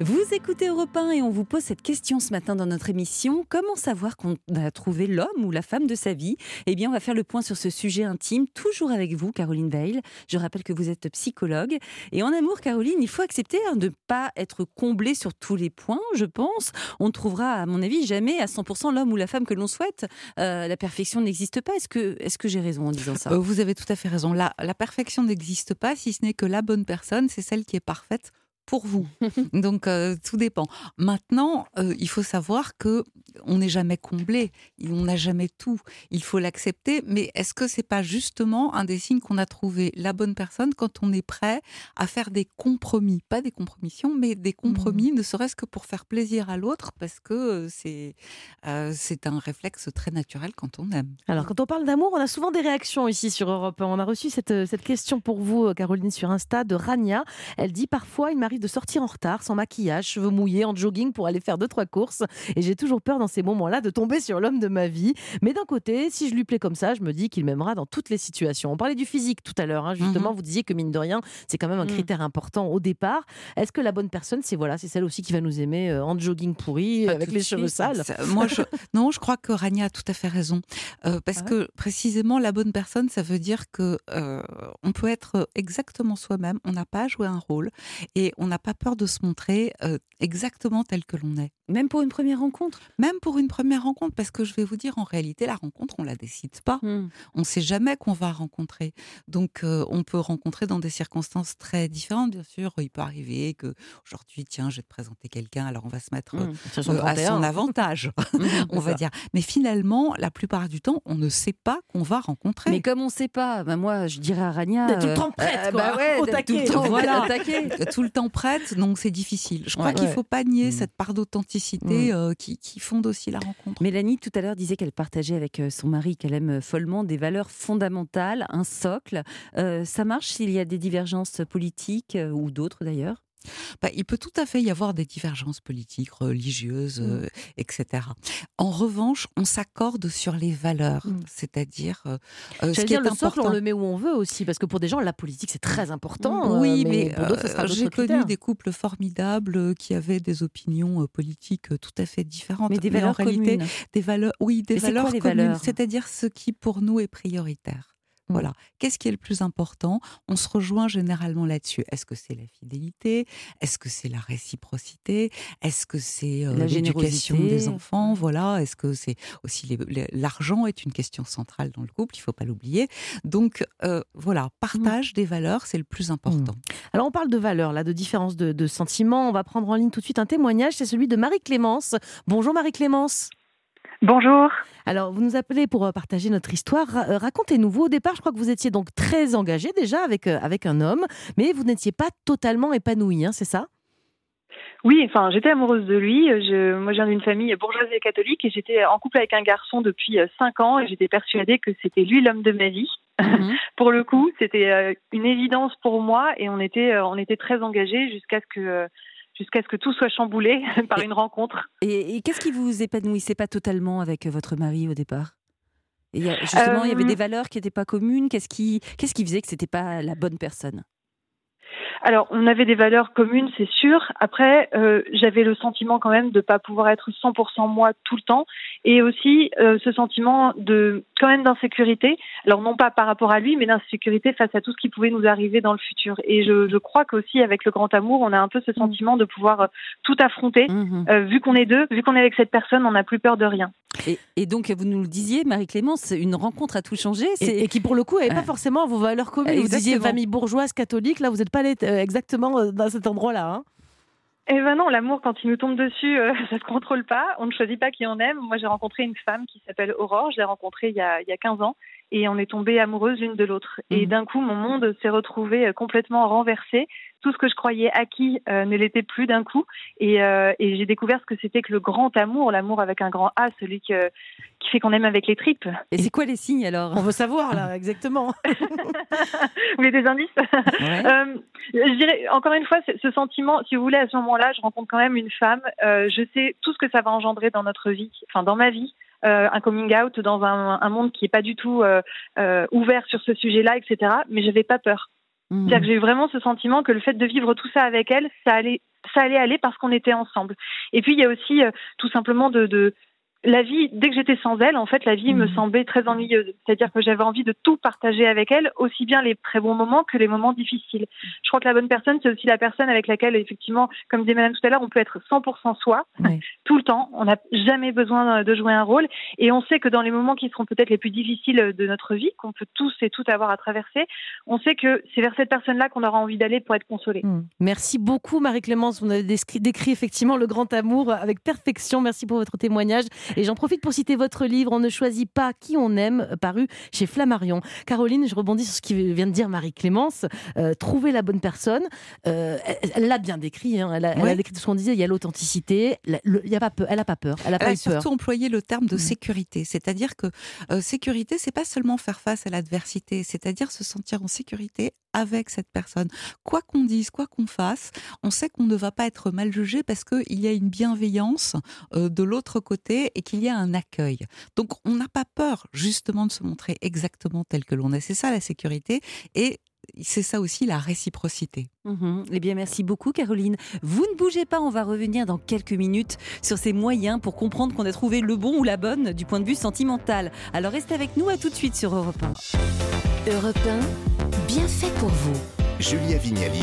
Vous écoutez Europe 1 et on vous pose cette question ce matin dans notre émission. Comment savoir qu'on a trouvé l'homme ou la femme de sa vie? Eh bien, on va faire le point sur ce sujet intime, toujours avec vous, Caroline Veil. Je rappelle que vous êtes psychologue. Et en amour, Caroline, il faut accepter hein, de ne pas être comblé sur tous les points, je pense. On ne trouvera, à mon avis, jamais à 100% l'homme ou la femme que l'on souhaite. Euh, la perfection n'existe pas. Est-ce que, est que j'ai raison en disant ça? Euh, Vous avez tout à fait raison. La, la perfection n'existe pas, si ce n'est que la bonne personne, c'est celle qui est parfaite pour vous. Donc euh, tout dépend. Maintenant, euh, il faut savoir que on n'est jamais comblé, on n'a jamais tout. Il faut l'accepter. Mais est-ce que c'est pas justement un des signes qu'on a trouvé la bonne personne quand on est prêt à faire des compromis, pas des compromissions, mais des compromis, mmh. ne serait-ce que pour faire plaisir à l'autre, parce que euh, c'est c'est un réflexe très naturel quand on aime. Alors quand on parle d'amour, on a souvent des réactions ici sur Europe. On a reçu cette, cette question pour vous, Caroline, sur Insta de Rania. Elle dit parfois il m'arrive de sortir en retard, sans maquillage, cheveux mouillés, en jogging pour aller faire deux, trois courses. Et j'ai toujours peur dans ces moments-là de tomber sur l'homme de ma vie. Mais d'un côté, si je lui plais comme ça, je me dis qu'il m'aimera dans toutes les situations. On parlait du physique tout à l'heure, hein, justement. Mhm. Vous disiez que mine de rien, c'est quand même un mm. critère important au départ. Est-ce que la bonne personne, c'est voilà, c'est celle aussi qui va nous aimer euh, en jogging pourri, avec les cheveux sales Moi, je... non, je crois que Rania a tout à fait raison. Euh, parce ah que précisément, la bonne personne, ça veut dire que euh, on peut être exactement soi-même, on n'a pas à jouer un rôle et on n'a pas peur de se montrer exactement tel que l'on est. Même pour une première rencontre? Même pour une première rencontre, parce que je vais vous dire, en réalité, la rencontre, on la décide pas. Mmh. On ne sait jamais qu'on va rencontrer. Donc, on peut rencontrer dans des circonstances très différentes, bien sûr. Il peut arriver que aujourd'hui, tiens, je vais te présenter quelqu'un, alors on va se mettre mmh. à son avantage, mmh, on va dire. Mais finalement, la plupart du temps, on ne sait pas qu'on va rencontrer. Mais comme on ne sait pas, bah, moi, je dirais à Rania... tout le temps prête, quoi. Bah ouais, tout le temps, voilà, tout le temps prête, donc c'est difficile. Je crois qu'il ne faut pas nier cette part d'authenticité euh, qui, qui, fonde aussi la rencontre. Mélanie, tout à l'heure, disait qu'elle partageait avec euh, son mari, qu'elle aime follement, des valeurs fondamentales, un socle. Euh, ça marche s'il y a des divergences politiques ou d'autres d'ailleurs? Bah, il peut tout à fait y avoir des divergences politiques, religieuses, mmh. euh, etc. En revanche, on s'accorde sur les valeurs, mmh. c'est-à-dire euh, euh, ce qui dire, est le important. socle, on le met où on veut aussi, parce que pour des gens, la politique c'est très important. Oui, mais, j'ai connu des couples formidables qui avaient des opinions politiques tout à fait différentes. Mais des valeurs en réalité, des valeurs, oui, des valeurs communes, c'est-à-dire ce qui pour nous est prioritaire. Voilà. Qu'est-ce qui est le plus important? On se rejoint généralement là-dessus. Est-ce que c'est la fidélité? Est-ce que c'est la réciprocité? Est-ce que c'est euh, l'éducation des enfants? Voilà. Est-ce que c'est aussi l'argent est une question centrale dans le couple Il faut pas l'oublier. Donc euh, voilà, partage des valeurs, c'est le plus important. Mmh. Alors on parle de valeurs, là, de différence de, de sentiments. On va prendre en ligne tout de suite un témoignage. C'est celui de Marie-Clémence. Bonjour Marie-Clémence. Bonjour. Alors, vous nous appelez pour euh, partager notre histoire. Euh, racontez-nous, vous, au départ, je crois que vous étiez donc très engagé déjà avec, euh, avec un homme, mais vous n'étiez pas totalement épanoui, hein, c'est ça? Oui, enfin, j'étais amoureuse de lui. Je, moi, je viens d'une famille bourgeoise et catholique et j'étais en couple avec un garçon depuis cinq ans et j'étais persuadée que c'était lui l'homme de ma vie. Mhm. pour le coup, c'était une évidence pour moi et on était, on était très engagés jusqu'à ce que jusqu'à ce que tout soit chamboulé par une rencontre. Et, qu'est-ce qui vous épanouissait pas totalement avec votre mari au départ? Et Justement, il y avait des euh, valeurs qui n'étaient pas communes. Qu'est-ce qui, qu'est-ce qui faisait que c'était pas la bonne personne? Alors, on avait des valeurs communes, c'est sûr. Après, euh, j'avais le sentiment quand même de pas pouvoir être 100% moi tout le temps, et aussi euh, ce sentiment de quand même d'insécurité. Alors non pas par rapport à lui, mais d'insécurité face à tout ce qui pouvait nous arriver dans le futur. Et je, je crois qu'aussi avec le grand amour, on a un peu ce mmh. sentiment de pouvoir euh, tout affronter. Mmh. vu qu'on est deux, vu qu'on est avec cette personne, on n'a plus peur de rien. Et, donc, vous nous le disiez, Marie-Clémence, une rencontre a tout changé. Et, qui, pour le coup, n'avait pas forcément vos valeurs communes. Vous disiez famille bourgeoise, catholique. Là, vous n'êtes pas allé euh, exactement euh, dans cet endroit-là. Hein eh ben non, l'amour, quand il nous tombe dessus, euh, ça se contrôle pas. On ne choisit pas qui on aime. Moi, j'ai rencontré une femme qui s'appelle Aurore. Je l'ai rencontrée il y, a, il y a 15 ans et on est tombé amoureuses l'une de l'autre. Et mmh. d'un coup, mon monde s'est retrouvé complètement renversé tout ce que je croyais acquis euh, ne l'était plus d'un coup. Et, euh, et j'ai découvert ce que c'était que le grand amour, l'amour avec un grand A, celui qui fait qu'on aime avec les tripes. Et c'est quoi les signes alors? On veut savoir là, exactement. vous voulez des indices? Euh, Je dirais, encore une fois, ce sentiment, si vous voulez, à ce moment-là, je rencontre quand même une femme. je sais tout ce que ça va engendrer dans notre vie, enfin dans ma vie. Euh, un coming out dans un, un monde qui est pas du tout euh, euh, ouvert sur ce sujet-là, etc. Mais j'avais pas peur. Mhm. C'est-à-dire que j'ai eu vraiment ce sentiment que le fait de vivre tout ça avec elle, ça allait, ça allait aller parce qu'on était ensemble. Et puis il y a aussi tout simplement de, de la vie, dès que j'étais sans elle, en fait, la vie me Mhm. semblait très ennuyeuse. C'est-à-dire que j'avais envie de tout partager avec elle, aussi bien les très bons moments que les moments difficiles. Je crois que la bonne personne, c'est aussi la personne avec laquelle, effectivement, comme disait Madame tout à l'heure, on peut être 100% soi, tout le temps. On n'a jamais besoin de jouer un rôle. Et on sait que dans les moments qui seront peut-être les plus difficiles de notre vie, qu'on peut tous et toutes avoir à traverser, on sait que c'est vers cette personne-là qu'on aura envie d'aller pour être consolé. Hmm. Merci beaucoup Marie-Clémence, vous avez décrit effectivement le grand amour avec perfection. Merci pour votre témoignage. Et j'en profite pour citer votre livre On ne choisit pas qui on aime, paru chez Flammarion. Caroline, je rebondis sur ce qui vient de dire Marie-Clémence. Euh, trouver la bonne personne, euh, elle- elle l'a bien décrit. hein. Elle, a, elle a Ouais. décrit tout ce qu'on disait. Il y a l'authenticité. la- le- Il y a pas peur. Elle n'a pas peur. Elle n'a Elle pas a eu peur. surtout employé le terme de Mm. sécurité, c'est-à-dire que euh, sécurité, c'est pas seulement faire face à l'adversité, c'est-à-dire se sentir en sécurité avec cette personne. Quoi qu'on dise, quoi qu'on fasse, on sait qu'on ne va pas être mal jugé parce qu'il y a une bienveillance euh, de l'autre côté et qu'il y a un accueil. Donc on n'a pas peur justement de se montrer exactement tel que l'on est. C'est ça la sécurité et c'est ça aussi la réciprocité. Mhm. Eh bien, merci beaucoup, Caroline. Vous ne bougez pas, on va revenir dans quelques minutes sur ces moyens pour comprendre qu'on a trouvé le bon ou la bonne du point de vue sentimental. Alors restez avec nous, à tout de suite sur Europe 1. Europe 1, bien fait pour vous. Julia Vignali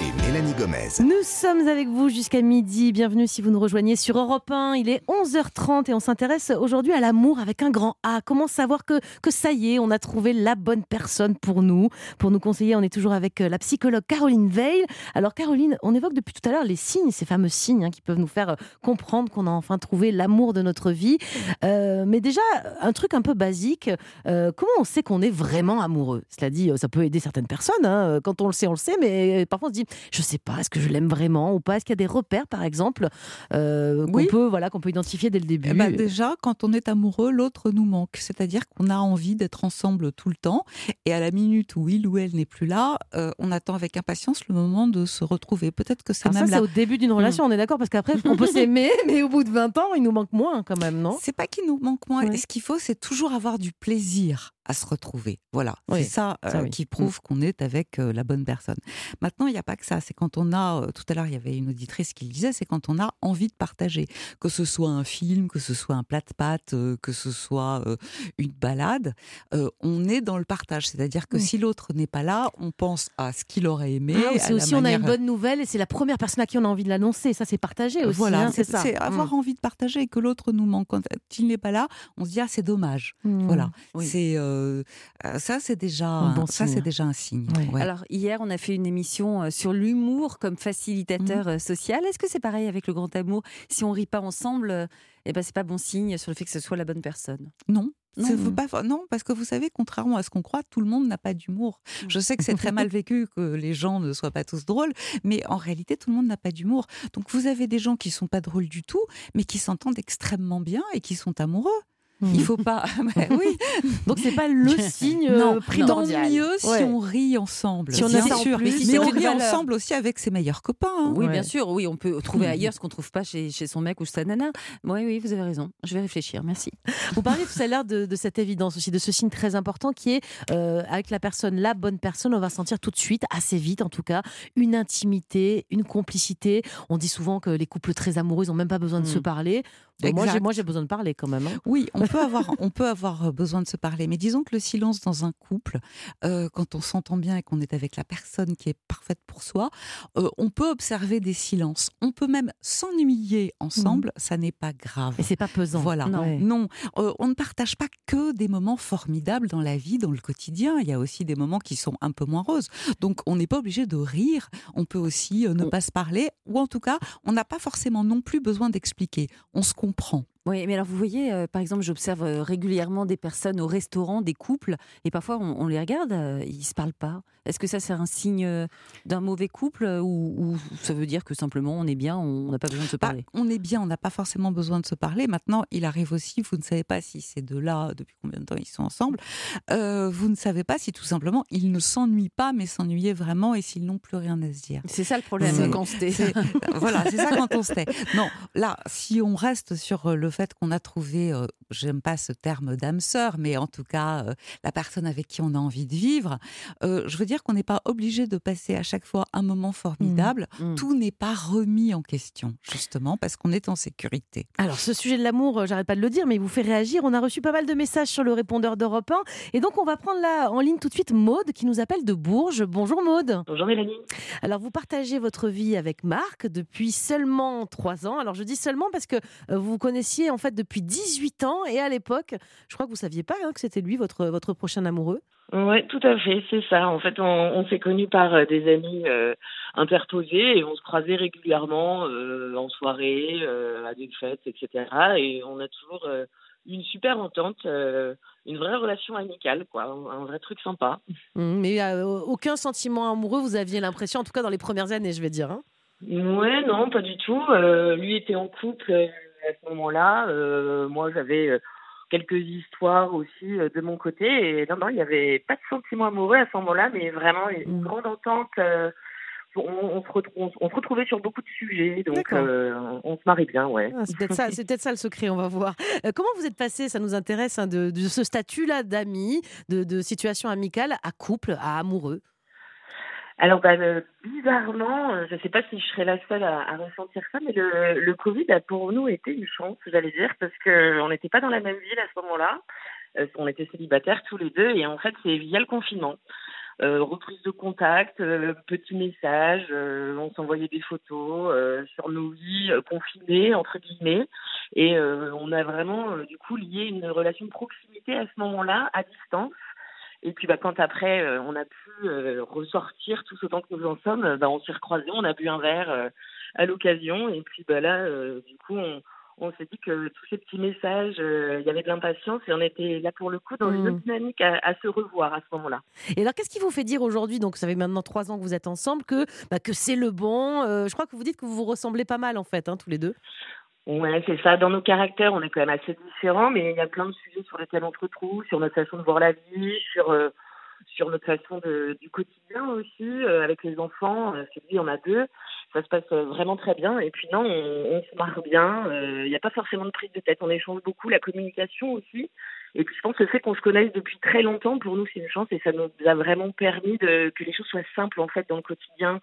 Mélanie Gomez. Nous sommes avec vous jusqu'à midi. Bienvenue si vous nous rejoignez sur Europe 1. Il est 11h30 et on s'intéresse aujourd'hui à l'amour avec un grand A. Comment savoir que, que ça y est, on a trouvé la bonne personne pour nous? Pour nous conseiller, on est toujours avec euh, la psychologue Caroline Veil. Alors Caroline, on évoque depuis tout à l'heure les signes, ces fameux signes hein, qui peuvent nous faire euh, comprendre qu'on a enfin trouvé l'amour de notre vie. Euh, mais déjà, un truc un peu basique, comment on sait qu'on est vraiment amoureux? Cela dit, ça peut aider certaines personnes. hein. Quand on le sait, on le sait, mais parfois on se dit, je sais pas, est-ce que je l'aime vraiment ou pas? Est-ce qu'il y a des repères, par exemple, euh, qu'on Oui. peut, voilà, qu'on peut identifier dès le début? Eh ben, déjà, quand on est amoureux, l'autre nous manque. C'est-à-dire qu'on a envie d'être ensemble tout le temps. Et à la minute où il ou elle n'est plus là, euh, on attend avec impatience le moment de se retrouver. Peut-être que c'est ça, même c'est là. au début d'une relation, on est d'accord Parce qu'après, on peut s'aimer, mais au bout de 20 ans, il nous manque moins quand même, non? C'est pas qu'il nous manque moins. Ouais. Ce qu'il faut, c'est toujours avoir du plaisir à se retrouver. Voilà, Oui, c'est ça, ça, euh, oui. qui prouve qu'on est avec euh, la bonne personne. Maintenant, il n'y a pas que ça. C'est quand on a, euh, tout à l'heure, il y avait une auditrice qui le disait, c'est quand on a envie de partager. Que ce soit un film, que ce soit un plat de pâtes, que ce soit une balade, on est dans le partage. C'est-à-dire que Oui. si l'autre n'est pas là, on pense à ce qu'il aurait aimé. Ah, C'est aussi, on a une bonne nouvelle et c'est la première personne à qui on a envie de l'annoncer. Ça, c'est partagé aussi. Voilà, hein, c'est ça. c'est avoir envie de partager et que l'autre nous manque. Quand il n'est pas là, on se dit ah c'est dommage. Mm. Voilà, Oui. c'est euh, ça, c'est déjà bon ça, signe. c'est déjà un signe. Ouais. ouais. Alors, hier, on a fait une émission euh, sur l'humour comme facilitateur Mhm. euh, social. Est-ce que c'est pareil avec le grand amour? Si on rit pas ensemble, euh, eh ben, c'est pas bon signe sur le fait que ce soit la bonne personne. non. Non. c'est- faut pas, non, parce que vous savez, contrairement à ce qu'on croit, tout le monde n'a pas d'humour. Je sais que c'est très mal vécu que les gens ne soient pas tous drôles, mais en réalité, tout le monde n'a pas d'humour. Donc vous avez des gens qui sont pas drôles du tout, mais qui s'entendent extrêmement bien et qui sont amoureux. Mm. Il faut pas. Ouais, oui. Donc, c'est pas le signe Non, euh, tant primordial. mieux si Ouais. on rit ensemble. Si on bien sûr. plus, mais si on rit valeur. ensemble aussi avec ses meilleurs copains. hein. Oui, Ouais. bien sûr. Oui, on peut trouver Mhm. ailleurs ce qu'on trouve pas chez, chez son mec ou sa nana. Oui, oui, vous avez raison. Je vais réfléchir. Merci. Vous parliez tout à l'heure de, de cette évidence aussi, de ce signe très important qui est euh, avec la personne, la bonne personne, on va sentir tout de suite, assez vite en tout cas, une intimité, une complicité. On dit souvent que les couples très amoureux, ils n'ont même pas besoin de Mm. se parler. Bon, moi, j'ai, Exact. moi, j'ai besoin de parler quand même. hein. Oui, on peut avoir, on peut avoir besoin de se parler, mais disons que le silence dans un couple, euh, quand on s'entend bien et qu'on est avec la personne qui est parfaite pour soi, euh, on peut observer des silences. On peut même s'ennuyer ensemble, ça n'est pas grave. Et c'est pas pesant. Voilà, Non. Ouais. non, euh, on ne partage pas que des moments formidables dans la vie, dans le quotidien. Il y a aussi des moments qui sont un peu moins roses. Donc, on n'est pas obligé de rire. On peut aussi euh, ne On- pas se parler, ou en tout cas, on n'a pas forcément non plus besoin d'expliquer. On se comprend comprend. Oui, mais alors vous voyez, euh, par exemple, j'observe euh, régulièrement des personnes au restaurant, des couples, et parfois on, on les regarde, euh, ils se parlent pas. Est-ce que ça c'est un signe euh, d'un mauvais couple ou, ou ça veut dire que simplement on est bien, on n'a pas besoin de se Bah, parler? on est bien, on n'a pas forcément besoin de se parler. Maintenant, il arrive aussi, vous ne savez pas si ces deux-là, depuis combien de temps ils sont ensemble, vous ne savez pas si tout simplement ils ne s'ennuient pas, mais s'ennuyaient vraiment et s'ils n'ont plus rien à se dire. C'est ça le problème quand on se tait. Voilà, c'est ça quand on se tait. Non, là, si on reste sur le le fait qu'on a trouvé, euh, j'aime pas ce terme d'âme sœur, mais en tout cas euh, la personne avec qui on a envie de vivre, euh, je veux dire qu'on n'est pas obligé de passer à chaque fois un moment formidable. Mmh. Tout n'est pas remis en question, justement, parce qu'on est en sécurité. Alors, ce sujet de l'amour, j'arrête pas de le dire, mais il vous fait réagir. On a reçu pas mal de messages sur le répondeur d'Europe 1. Et donc, on va prendre là en ligne tout de suite Maude qui nous appelle de Bourges. Bonjour Maude. Bonjour Mélanie. Alors, vous partagez votre vie avec Marc depuis seulement 3 ans. Alors, je dis seulement parce que vous vous en fait depuis 18 ans. Et à l'époque, je crois que vous saviez pas hein, que c'était lui, votre, votre prochain amoureux. Oui, tout à fait, c'est ça. En fait, on, on s'est connus par euh, des amis euh, interposés et on se croisait régulièrement euh, en soirée, euh, à des fêtes, etc. Et on a toujours une super entente, euh, une vraie relation amicale, quoi, un, vrai truc sympa. Mmh, Mais euh, aucun sentiment amoureux, vous aviez l'impression, en tout cas dans les premières années, je vais dire. hein. Ouais, non, pas du tout. Euh, lui était en couple à ce moment-là. Euh, moi, j'avais euh, quelques histoires aussi euh, de mon côté. Et non, non, il n'y avait pas de sentiment amoureux à ce moment-là, mais vraiment une Mm. grande entente. on, on, se on, on se retrouvait sur beaucoup de sujets, donc euh, on se marie bien, ouais. Ah, c'est peut-être ça, peut-être ça le secret, on va voir. Euh, comment vous êtes passé, ça nous intéresse, hein, de, de ce statut-là d'ami, de, de situation amicale à couple, à amoureux? Alors, bah, euh, bizarrement, euh, je ne sais pas si je serais la seule à, à ressentir ça, mais le, le Covid a pour nous été une chance, j'allais dire, parce que on n'était pas dans la même ville à ce moment-là. Euh, on était célibataires tous les deux, et en fait, c'est via le confinement. Euh, reprise de contact, euh, petits messages, euh, on s'envoyait des photos euh, sur nos vies euh, confinées entre guillemets, et euh, on a vraiment euh, du coup lié une relation de proximité à ce moment-là, à distance. Et puis bah, quand après euh, on a pu euh, ressortir tous autant que nous en sommes, euh, bah, on s'est recroisés, on a bu un verre euh, à l'occasion et puis bah, là euh, du coup on, on s'est dit que tous ces petits messages, euh, il y avait de l'impatience et on était là pour le coup dans une Mm. autre dynamique à, à se revoir à ce moment-là. Et alors, qu'est-ce qui vous fait dire aujourd'hui, donc ça fait maintenant trois ans que vous êtes ensemble, que, bah, que c'est le bon euh, Je crois que vous dites que vous vous ressemblez pas mal, en fait, hein, tous les deux. Ouais, c'est ça. Dans nos caractères, on est quand même assez différents, mais il y a plein de sujets sur lesquels on se retrouve, sur notre façon de voir la vie, sur euh, sur notre façon de, du quotidien aussi, euh, avec les enfants. Euh, c'est lui, on a deux. Ça se passe euh, vraiment très bien. Et puis non, on, on se marre bien. Euh, Il n'y a pas forcément de prise de tête. On échange beaucoup, la communication aussi. Et puis je pense que le fait qu'on se connaisse depuis très longtemps, pour nous, c'est une chance et ça nous a vraiment permis de que les choses soient simples en fait dans le quotidien.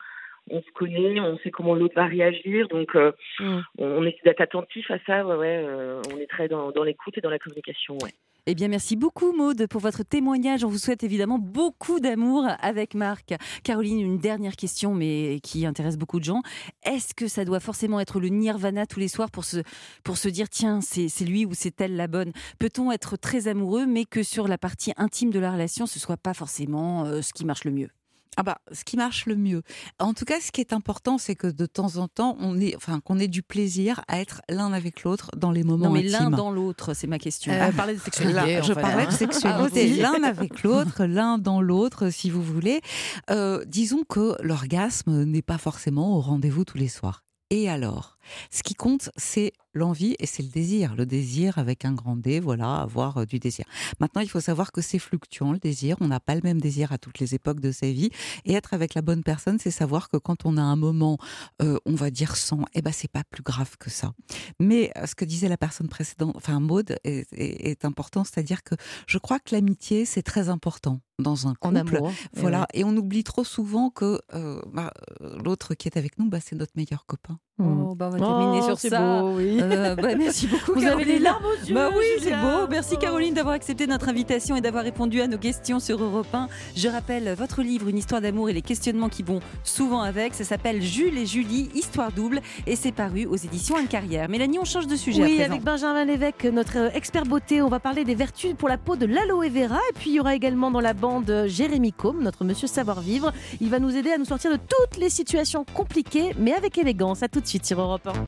On se connaît, on sait comment l'autre va réagir, donc euh, Mm. on, essaie d'être attentif à ça. Ouais, ouais, euh, on est très dans, dans l'écoute et dans la communication. Ouais. Eh bien, merci beaucoup, Maude, pour votre témoignage. On vous souhaite évidemment beaucoup d'amour avec Marc. Caroline, une dernière question, mais qui intéresse beaucoup de gens. Est-ce que ça doit forcément être le nirvana tous les soirs pour se, pour se dire, tiens, c'est c'est lui ou c'est elle la bonne? Peut-on être très amoureux, mais que sur la partie intime de la relation, ce soit pas forcément euh, ce qui marche le mieux? Ah bah, ce qui marche le mieux. En tout cas, ce qui est important, c'est que de temps en temps, on est, enfin, qu'on ait du plaisir à être l'un avec l'autre dans les moments Non, mais l'un dans l'autre, c'est ma question. Euh, parler de sexualité. Je parlais de sexualité, Ah, l'un avec l'autre, l'un dans l'autre, si vous voulez. Euh, disons que l'orgasme n'est pas forcément au rendez-vous tous les soirs. Et alors? Ce qui compte, c'est l'envie et c'est le désir. Le désir avec un grand D, voilà, avoir euh, du désir. Maintenant, il faut savoir que c'est fluctuant, le désir. On n'a pas le même désir à toutes les époques de sa vie. Et être avec la bonne personne, c'est savoir que quand on a un moment, euh, on va dire sans, eh ben, c'est pas plus grave que ça. Mais euh, ce que disait la personne précédente, enfin Maude, est, est- est important, c'est-à-dire que je crois que l'amitié, c'est très important dans un En couple. amour. Eh Voilà, et on oublie trop souvent que euh, bah, l'autre qui est avec nous, bah, c'est notre meilleur copain. Oh, bah, on va terminer Oh, sur ça. beau, oui. Euh, bah, merci beaucoup. Vous avez Caroline. les larmes aux yeux. Bah oui, c'est beau. Merci Oh. Caroline d'avoir accepté notre invitation et d'avoir répondu à nos questions sur Europe 1. Je rappelle votre livre Une histoire d'amour et les questionnements qui vont souvent avec. Ça s'appelle Jules et Julie, histoire double et c'est paru aux éditions Anne Carrière. Mélanie, on change de sujet. Oui, avec Benjamin Lévesque, notre euh, expert beauté, on va parler des vertus pour la peau de l'aloe vera. Et puis il y aura également dans la bande euh, Jérémy Combe, notre monsieur savoir-vivre. Il va nous aider à nous sortir de toutes les situations compliquées, mais avec élégance. À suite sur Europe 1.